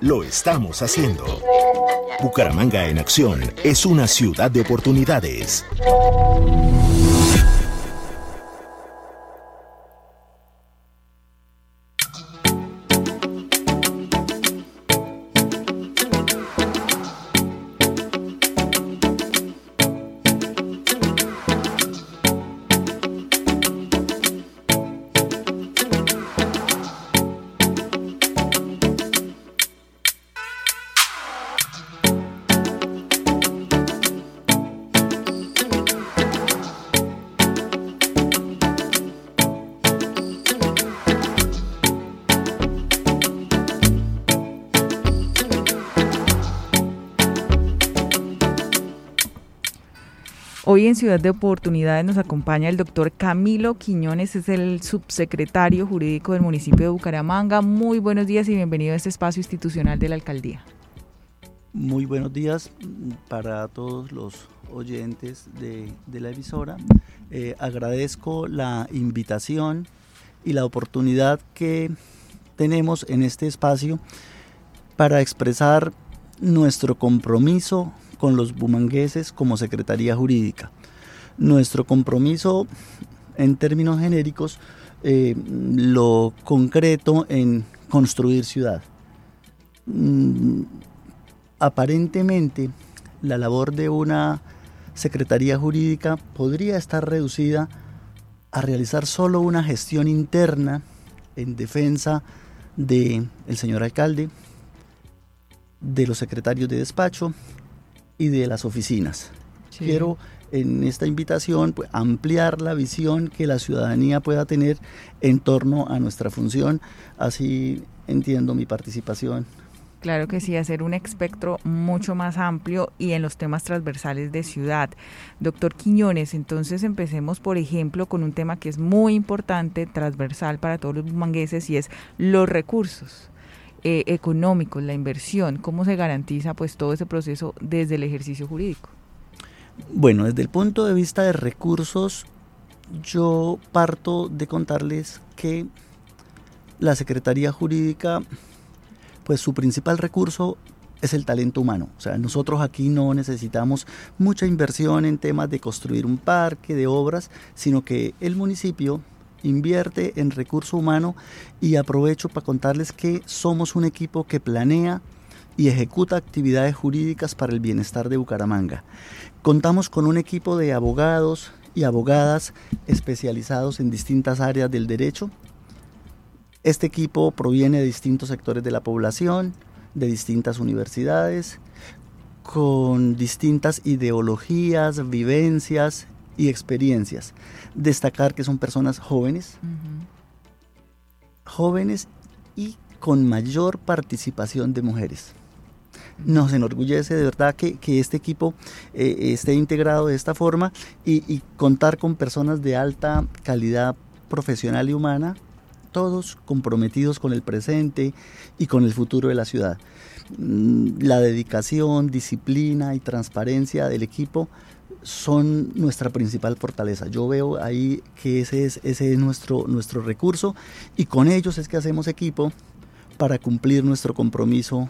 lo estamos haciendo. Bucaramanga en acción es una ciudad de oportunidades. Hoy en Ciudad de Oportunidades nos acompaña el doctor Camilo Quiñones, es el subsecretario jurídico del municipio de Bucaramanga. Muy buenos días y bienvenido a este espacio institucional de la alcaldía. Muy buenos días para todos los oyentes de, la emisora. Eh, agradezco la invitación y la oportunidad que tenemos en este espacio para expresar nuestro compromiso con los bumangueses como Secretaría Jurídica. Nuestro compromiso en términos genéricos eh, lo concreto en construir ciudad. Mm, aparentemente la labor de una Secretaría Jurídica podría estar reducida a realizar solo una gestión interna en defensa del el señor alcalde, de los secretarios de despacho y de las oficinas. Quiero en esta invitación pues, ampliar la visión que la ciudadanía pueda tener en torno a nuestra función. Así entiendo mi participación. Claro que sí, hacer un espectro mucho más amplio y en los temas transversales de ciudad. Doctor Quiñones, entonces empecemos, por ejemplo, con un tema que es muy importante, transversal para todos los mangueses y es los recursos. Eh, económicos, la inversión, cómo se garantiza pues todo ese proceso desde el ejercicio jurídico. Bueno, desde el punto de vista de recursos, yo parto de contarles que la Secretaría Jurídica, pues su principal recurso es el talento humano. O sea, nosotros aquí no necesitamos mucha inversión en temas de construir un parque, de obras, sino que el municipio invierte en recurso humano y aprovecho para contarles que somos un equipo que planea y ejecuta actividades jurídicas para el bienestar de Bucaramanga. Contamos con un equipo de abogados y abogadas especializados en distintas áreas del derecho. Este equipo proviene de distintos sectores de la población, de distintas universidades, con distintas ideologías, vivencias y experiencias. Destacar que son personas jóvenes, jóvenes y con mayor participación de mujeres. Nos enorgullece de verdad que, este equipo eh, esté integrado de esta forma y, contar con personas de alta calidad profesional y humana, todos comprometidos con el presente y con el futuro de la ciudad. Mm, la dedicación, disciplina y transparencia del equipo son nuestra principal fortaleza. Yo veo ahí que ese es, ese es nuestro, nuestro recurso y con ellos es que hacemos equipo para cumplir nuestro compromiso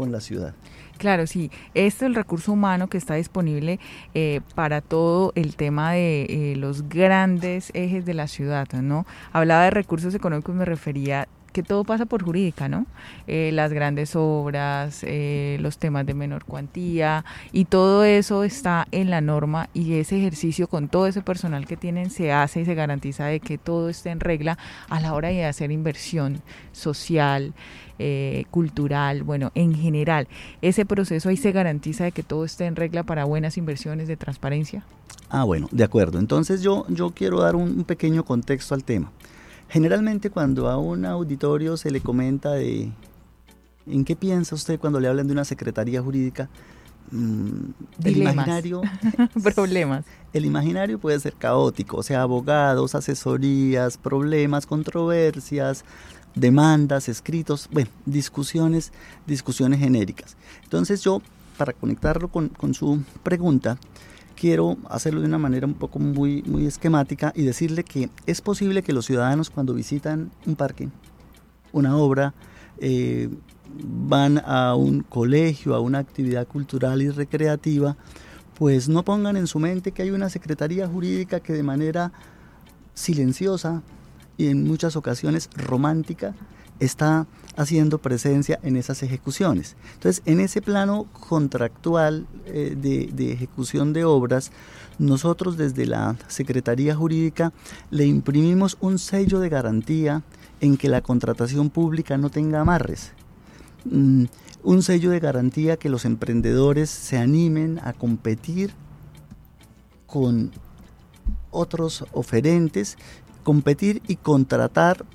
con la ciudad. Claro, sí. Este es el recurso humano que está disponible eh, para todo el tema de eh, los grandes ejes de la ciudad, ¿no? Hablaba de recursos económicos, me refería que todo pasa por jurídica, ¿no? Eh, las grandes obras, eh, los temas de menor cuantía y todo eso está en la norma y ese ejercicio con todo ese personal que tienen se hace y se garantiza de que todo esté en regla a la hora de hacer inversión social, eh, cultural, bueno, en general. Ese proceso ahí se garantiza de que todo esté en regla para buenas inversiones de transparencia. Ah, bueno, de acuerdo. Entonces yo, yo quiero dar un pequeño contexto al tema. Generalmente cuando a un auditorio se le comenta de en qué piensa usted cuando le hablan de una secretaría jurídica, mm, el imaginario problemas. El imaginario puede ser caótico, o sea, abogados, asesorías, problemas, controversias, demandas, escritos, bueno, discusiones, discusiones genéricas. Entonces yo, para conectarlo con, con su pregunta, quiero hacerlo de una manera un poco muy, muy esquemática y decirle que es posible que los ciudadanos cuando visitan un parque, una obra, eh, van a un colegio, a una actividad cultural y recreativa, pues no pongan en su mente que hay una secretaría jurídica que de manera silenciosa y en muchas ocasiones romántica está haciendo presencia en esas ejecuciones. Entonces, en ese plano contractual eh, de, ejecución de obras, nosotros desde la Secretaría Jurídica le imprimimos un sello de garantía en que la contratación pública no tenga amarres. Mm, un sello de garantía que los emprendedores se animen a competir con otros oferentes, competir y contratar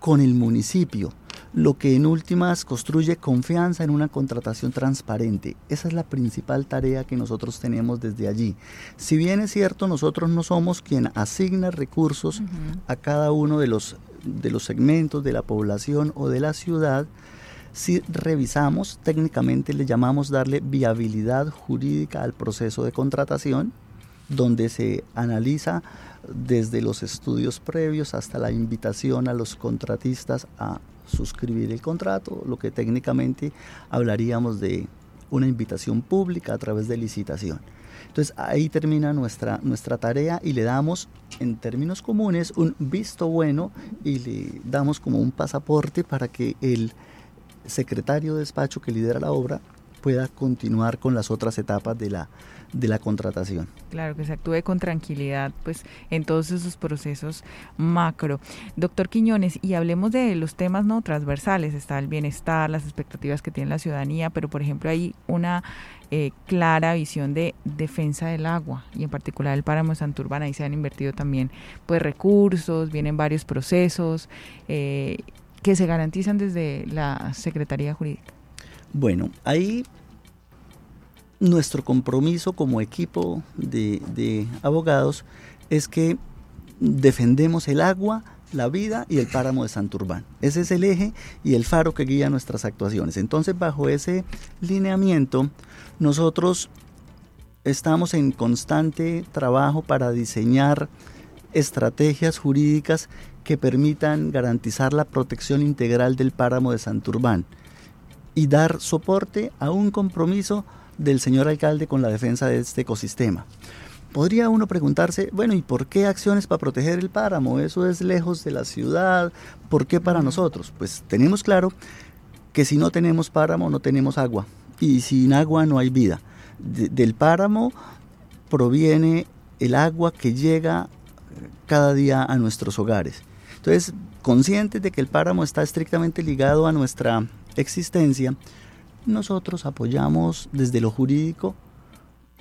con el municipio lo que en últimas construye confianza en una contratación transparente. Esa es la principal tarea que nosotros tenemos desde allí. Si bien es cierto, nosotros no somos quien asigna recursos a cada uno de los, de los segmentos de la población o de la ciudad, si revisamos, técnicamente le llamamos darle viabilidad jurídica al proceso de contratación, donde se analiza desde los estudios previos hasta la invitación a los contratistas a suscribir el contrato, lo que técnicamente hablaríamos de una invitación pública a través de licitación. Entonces ahí termina nuestra, nuestra tarea y le damos en términos comunes un visto bueno y le damos como un pasaporte para que el secretario de despacho que lidera la obra pueda continuar con las otras etapas de la, de la contratación. Claro, que se actúe con tranquilidad pues en todos esos procesos macro. Doctor Quiñones, y hablemos de los temas no transversales, está el bienestar, las expectativas que tiene la ciudadanía, pero por ejemplo hay una eh, clara visión de defensa del agua y en particular el páramo de Santurbán, ahí se han invertido también pues recursos, vienen varios procesos eh, que se garantizan desde la Secretaría Jurídica. Bueno, ahí nuestro compromiso como equipo de, abogados es que defendemos el agua, la vida y el páramo de Santurbán. Ese es el eje y el faro que guía nuestras actuaciones. Entonces, bajo ese lineamiento, nosotros estamos en constante trabajo para diseñar estrategias jurídicas que permitan garantizar la protección integral del páramo de Santurbán y dar soporte a un compromiso del señor alcalde con la defensa de este ecosistema. Podría uno preguntarse, bueno, ¿y por qué acciones para proteger el páramo? Eso es lejos de la ciudad, ¿por qué para nosotros? Pues tenemos claro que si no tenemos páramo no tenemos agua y sin agua no hay vida. del páramo proviene el agua que llega cada día a nuestros hogares. Entonces, conscientes de que el páramo está estrictamente ligado a nuestra existencia, nosotros apoyamos desde lo jurídico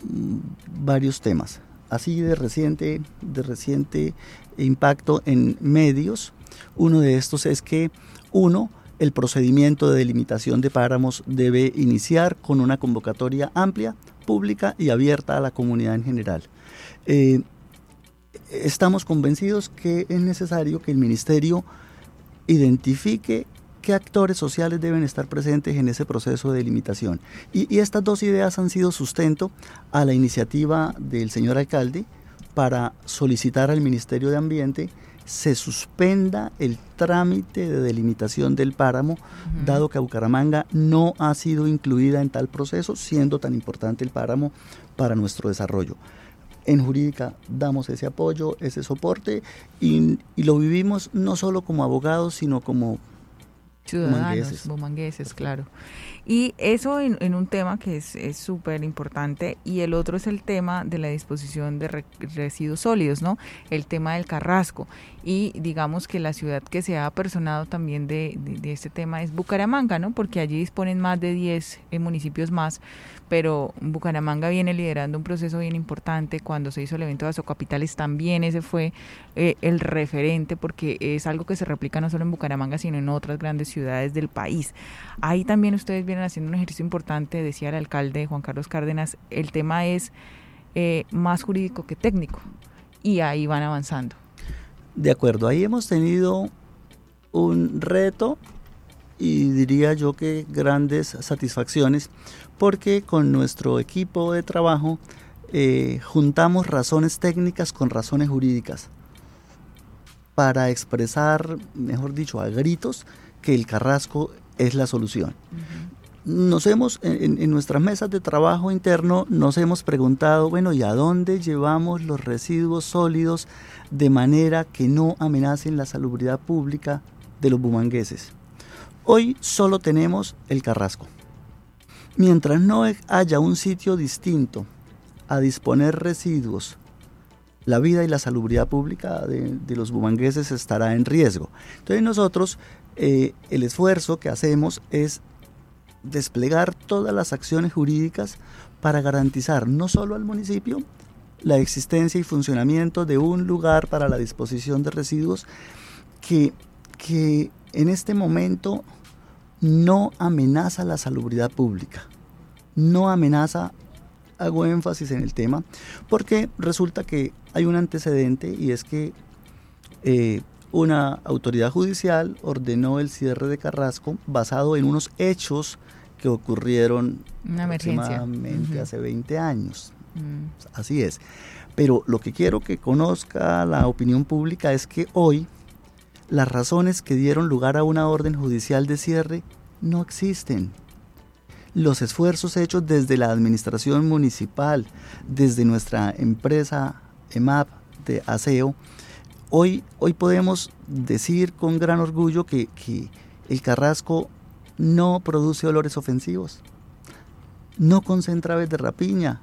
mm, varios temas. Así de reciente, de reciente impacto en medios, uno de estos es que, uno, el procedimiento de delimitación de páramos debe iniciar con una convocatoria amplia, pública y abierta a la comunidad en general. Eh, estamos convencidos que es necesario que el ministerio identifique qué actores sociales deben estar presentes en ese proceso de delimitación. Y, estas dos ideas han sido sustento a la iniciativa del señor alcalde para solicitar al Ministerio de Ambiente se suspenda el trámite de delimitación del páramo, dado que Bucaramanga no ha sido incluida en tal proceso, siendo tan importante el páramo para nuestro desarrollo. En jurídica damos ese apoyo, ese soporte y, y lo vivimos no solo como abogados, sino como ciudadanos, bumangueses, claro. Y eso en, un tema que es súper importante y el otro es el tema de la disposición de residuos sólidos, ¿no? El tema del carrasco. Y digamos que la ciudad que se ha apersonado también de, este tema es Bucaramanga, ¿no? Porque allí disponen más de 10 eh, municipios más, pero Bucaramanga viene liderando un proceso bien importante. Cuando se hizo el evento de Azocapitales también ese fue eh, el referente porque es algo que se replica no solo en Bucaramanga, sino en otras grandes ciudades del país. Ahí también ustedes vienen haciendo un ejercicio importante, decía el alcalde Juan Carlos Cárdenas, el tema es eh, más jurídico que técnico y ahí van avanzando. De acuerdo, ahí hemos tenido un reto y diría yo que grandes satisfacciones porque con nuestro equipo de trabajo eh, juntamos razones técnicas con razones jurídicas para expresar, mejor dicho, a gritos que el carrasco es la solución nos hemos, en, nuestras mesas de trabajo interno, nos hemos preguntado, bueno, ¿y a dónde llevamos los residuos sólidos de manera que no amenacen la salubridad pública de los bumangueses? Hoy solo tenemos el carrasco. Mientras no haya un sitio distinto a disponer residuos, la vida y la salubridad pública de, los bumangueses estará en riesgo. Entonces nosotros, eh, el esfuerzo que hacemos es desplegar todas las acciones jurídicas para garantizar no solo al municipio la existencia y funcionamiento de un lugar para la disposición de residuos que, que en este momento no amenaza la salubridad pública, no amenaza, hago énfasis en el tema, porque resulta que hay un antecedente y es que eh, una autoridad judicial ordenó el cierre de Carrasco basado en unos hechos que ocurrieron aproximadamente hace 20 años. Mm. Así es. Pero lo que quiero que conozca la opinión pública es que hoy las razones que dieron lugar a una orden judicial de cierre no existen. Los esfuerzos hechos desde la administración municipal, desde nuestra empresa EMAP de aseo, hoy, hoy podemos decir con gran orgullo que, que el Carrasco no produce olores ofensivos, no concentra aves de rapiña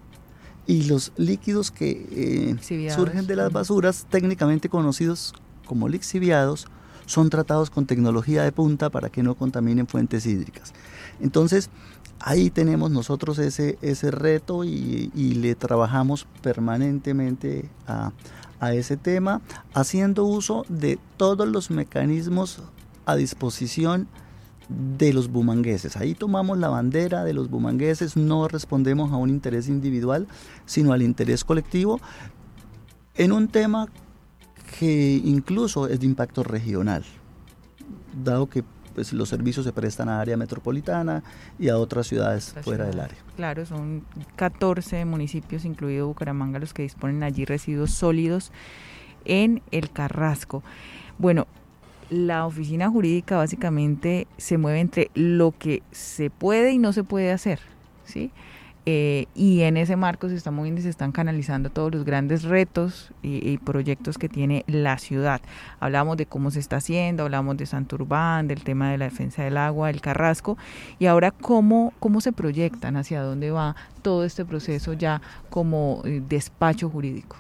y los líquidos que eh, surgen de las basuras, técnicamente conocidos como lixiviados, son tratados con tecnología de punta para que no contaminen fuentes hídricas. Entonces, ahí tenemos nosotros ese, ese reto y, le trabajamos permanentemente a, a ese tema, haciendo uso de todos los mecanismos a disposición de los bumangueses. Ahí tomamos la bandera de los bumangueses, no respondemos a un interés individual, sino al interés colectivo en un tema que incluso es de impacto regional, dado que pues, los servicios se prestan a área metropolitana y a otras ciudades fuera del área. Claro, son 14 municipios, incluido Bucaramanga, los que disponen allí residuos sólidos en el Carrasco. Bueno, la oficina jurídica básicamente se mueve entre lo que se puede y no se puede hacer, ¿sí? Eh, y en ese marco se están moviendo y se están canalizando todos los grandes retos y, proyectos que tiene la ciudad. Hablamos de cómo se está haciendo, hablamos de Santurbán, del tema de la defensa del agua, el Carrasco, y ahora cómo, cómo se proyectan, hacia dónde va todo este proceso ya como eh, despacho jurídico.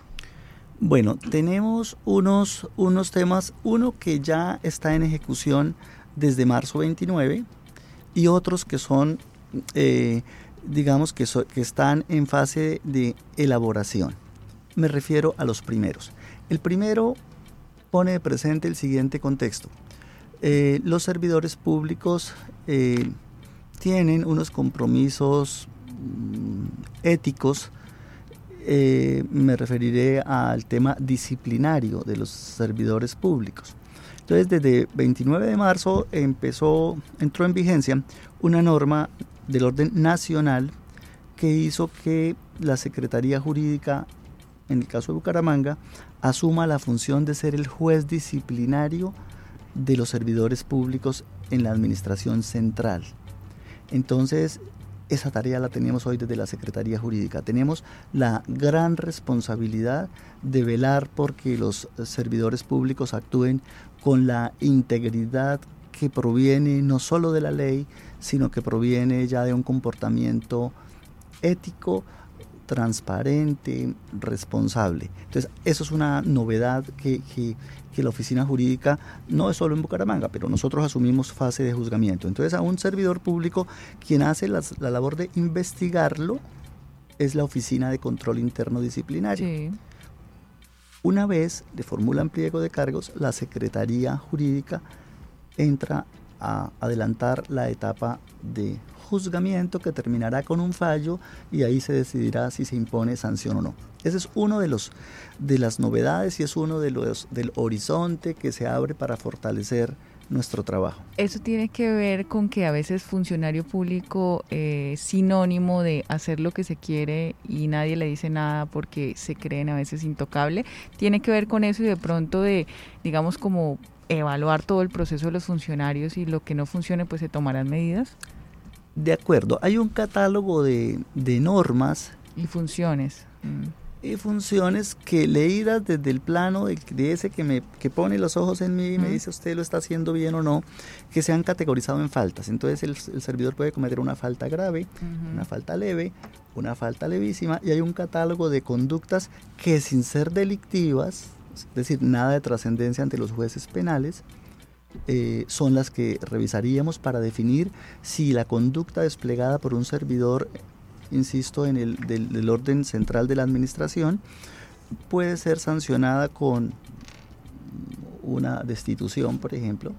Bueno, tenemos unos, unos temas, uno que ya está en ejecución desde marzo 29 y otros que son, eh, digamos, que, que están en fase de elaboración. Me refiero a los primeros. El primero pone presente el siguiente contexto. Eh, los servidores públicos eh, tienen unos compromisos mm, éticos eh, me referiré al tema disciplinario de los servidores públicos. Entonces, desde 29 de marzo empezó, entró en vigencia una norma del orden nacional que hizo que la Secretaría Jurídica, en el caso de Bucaramanga, asuma la función de ser el juez disciplinario de los servidores públicos en la administración central. Entonces, esa tarea la teníamos hoy desde la Secretaría Jurídica. Tenemos la gran responsabilidad de velar porque los servidores públicos actúen con la integridad que proviene no solo de la ley, sino que proviene ya de un comportamiento ético, transparente, responsable. Entonces, eso es una novedad que, la oficina jurídica no es solo en Bucaramanga, pero nosotros asumimos fase de juzgamiento. Entonces, a un servidor público, quien hace la, labor de investigarlo es la oficina de control interno disciplinario. Una vez le formulan pliego de cargos, la Secretaría Jurídica entra a adelantar la etapa de juzgamiento que terminará con un fallo y ahí se decidirá si se impone sanción o no. Ese es uno de los de las novedades y es uno de los del horizonte que se abre para fortalecer nuestro trabajo. Eso tiene que ver con que a veces funcionario público es sinónimo de hacer lo que se quiere y nadie le dice nada porque se creen a veces intocable. Tiene que ver con eso y de pronto de, digamos, como evaluar todo el proceso de los funcionarios y lo que no funcione, pues se tomarán medidas. De acuerdo, hay un catálogo de, normas. Y funciones. Mm. Y funciones que leídas desde el plano de, ese que me que pone los ojos en mí y me dice usted lo está haciendo bien o no, que se han categorizado en faltas. Entonces el, servidor puede cometer una falta grave, una falta leve, una falta levísima y hay un catálogo de conductas que sin ser delictivas, es decir, nada de trascendencia ante los jueces penales, eh, son las que revisaríamos para definir si la conducta desplegada por un servidor, insisto, en el del, orden central de la administración, puede ser sancionada con una destitución, por ejemplo.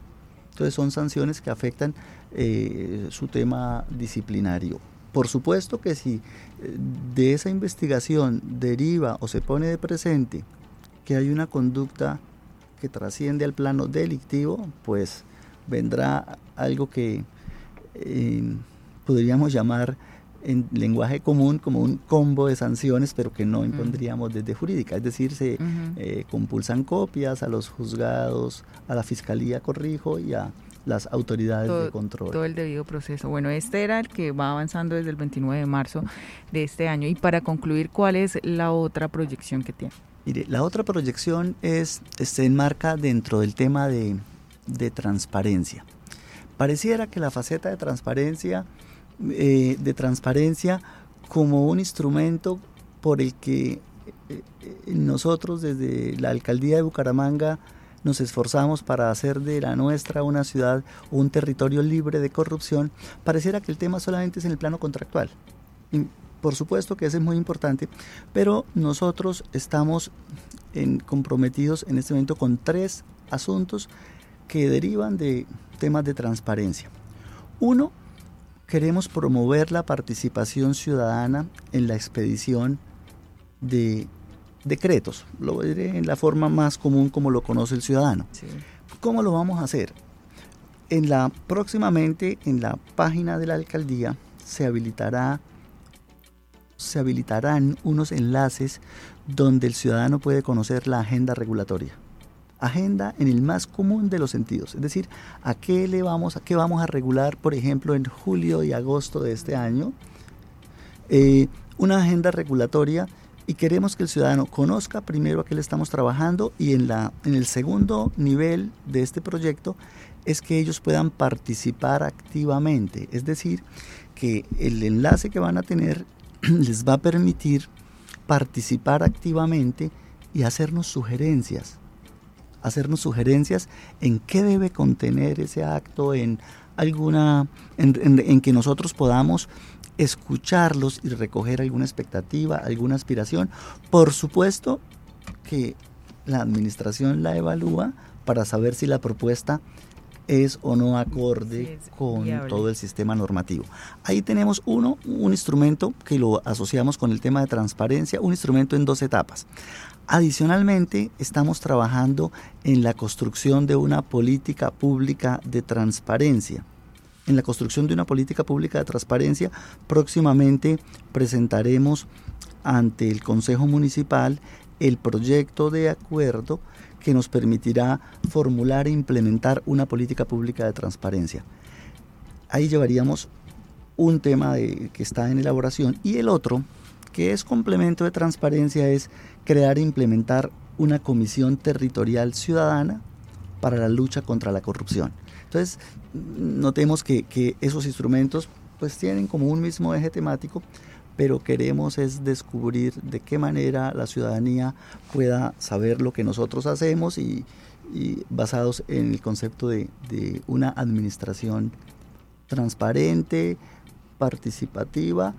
Entonces son sanciones que afectan eh, su tema disciplinario. Por supuesto que si eh, de esa investigación deriva o se pone de presente que hay una conducta que trasciende al plano delictivo, pues vendrá algo que eh, podríamos llamar en lenguaje común como un combo de sanciones, pero que no impondríamos desde jurídica. Es decir, se eh, compulsan copias a los juzgados, a la fiscalía, corrijo, y a las autoridades de control. Todo el debido proceso. Bueno, este era el que va avanzando desde el 29 de marzo de este año. Y para concluir, ¿cuál es la otra proyección que tiene? Mire, la otra proyección es, se enmarca dentro del tema de, transparencia. Pareciera que la faceta de transparencia, eh, de transparencia como un instrumento por el que eh, nosotros desde la alcaldía de Bucaramanga nos esforzamos para hacer de la nuestra una ciudad un territorio libre de corrupción, pareciera que el tema solamente es en el plano contractual. Por supuesto que ese es muy importante, pero nosotros estamos comprometidos en este momento con tres asuntos que derivan de temas de transparencia. Uno, queremos promover la participación ciudadana en la expedición de decretos. Lo diré en la forma más común como lo conoce el ciudadano. ¿Cómo lo vamos a hacer? En la próximamente en la página de la alcaldía se habilitará se habilitarán unos enlaces donde el ciudadano puede conocer la agenda regulatoria. Agenda en el más común de los sentidos, es decir, a qué le vamos, a qué vamos a regular, por ejemplo, en julio y agosto de este año, eh, una agenda regulatoria y queremos que el ciudadano conozca primero a qué le estamos trabajando y en, la, en el segundo nivel de este proyecto es que ellos puedan participar activamente, es decir, que el enlace que van a tener les va a permitir participar activamente y hacernos sugerencias, hacernos sugerencias en qué debe contener ese acto, en alguna, en, que nosotros podamos escucharlos y recoger alguna expectativa, alguna aspiración. Por supuesto que la administración la evalúa para saber si la propuesta es o no acorde con todo el sistema normativo. Ahí tenemos uno, un instrumento que lo asociamos con el tema de transparencia, un instrumento en dos etapas. Adicionalmente, estamos trabajando en la construcción de una política pública de transparencia. En la construcción de una política pública de transparencia, próximamente presentaremos ante el Consejo Municipal el proyecto de acuerdo que nos permitirá formular e implementar una política pública de transparencia. Ahí llevaríamos un tema que está en elaboración y el otro, que es complemento de transparencia, es crear e implementar una comisión territorial ciudadana para la lucha contra la corrupción. Entonces, notemos que, que esos instrumentos pues tienen como un mismo eje temático, pero queremos es descubrir de qué manera la ciudadanía pueda saber lo que nosotros hacemos y, basados en el concepto de, de una administración transparente, participativa,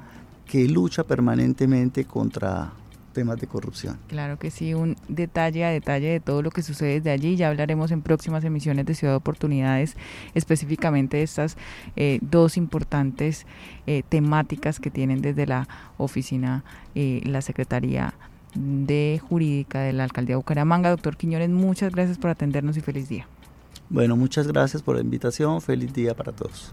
que lucha permanentemente contra temas de corrupción. Claro que sí, un detalle a detalle de todo lo que sucede desde allí. Ya hablaremos en próximas emisiones de Ciudad de Oportunidades, específicamente de estas eh, dos importantes eh, temáticas que tienen desde la oficina, eh, la Secretaría de Jurídica de la Alcaldía de Bucaramanga. Doctor Quiñones, muchas gracias por atendernos y feliz día. Bueno, muchas gracias por la invitación. Feliz día para todos.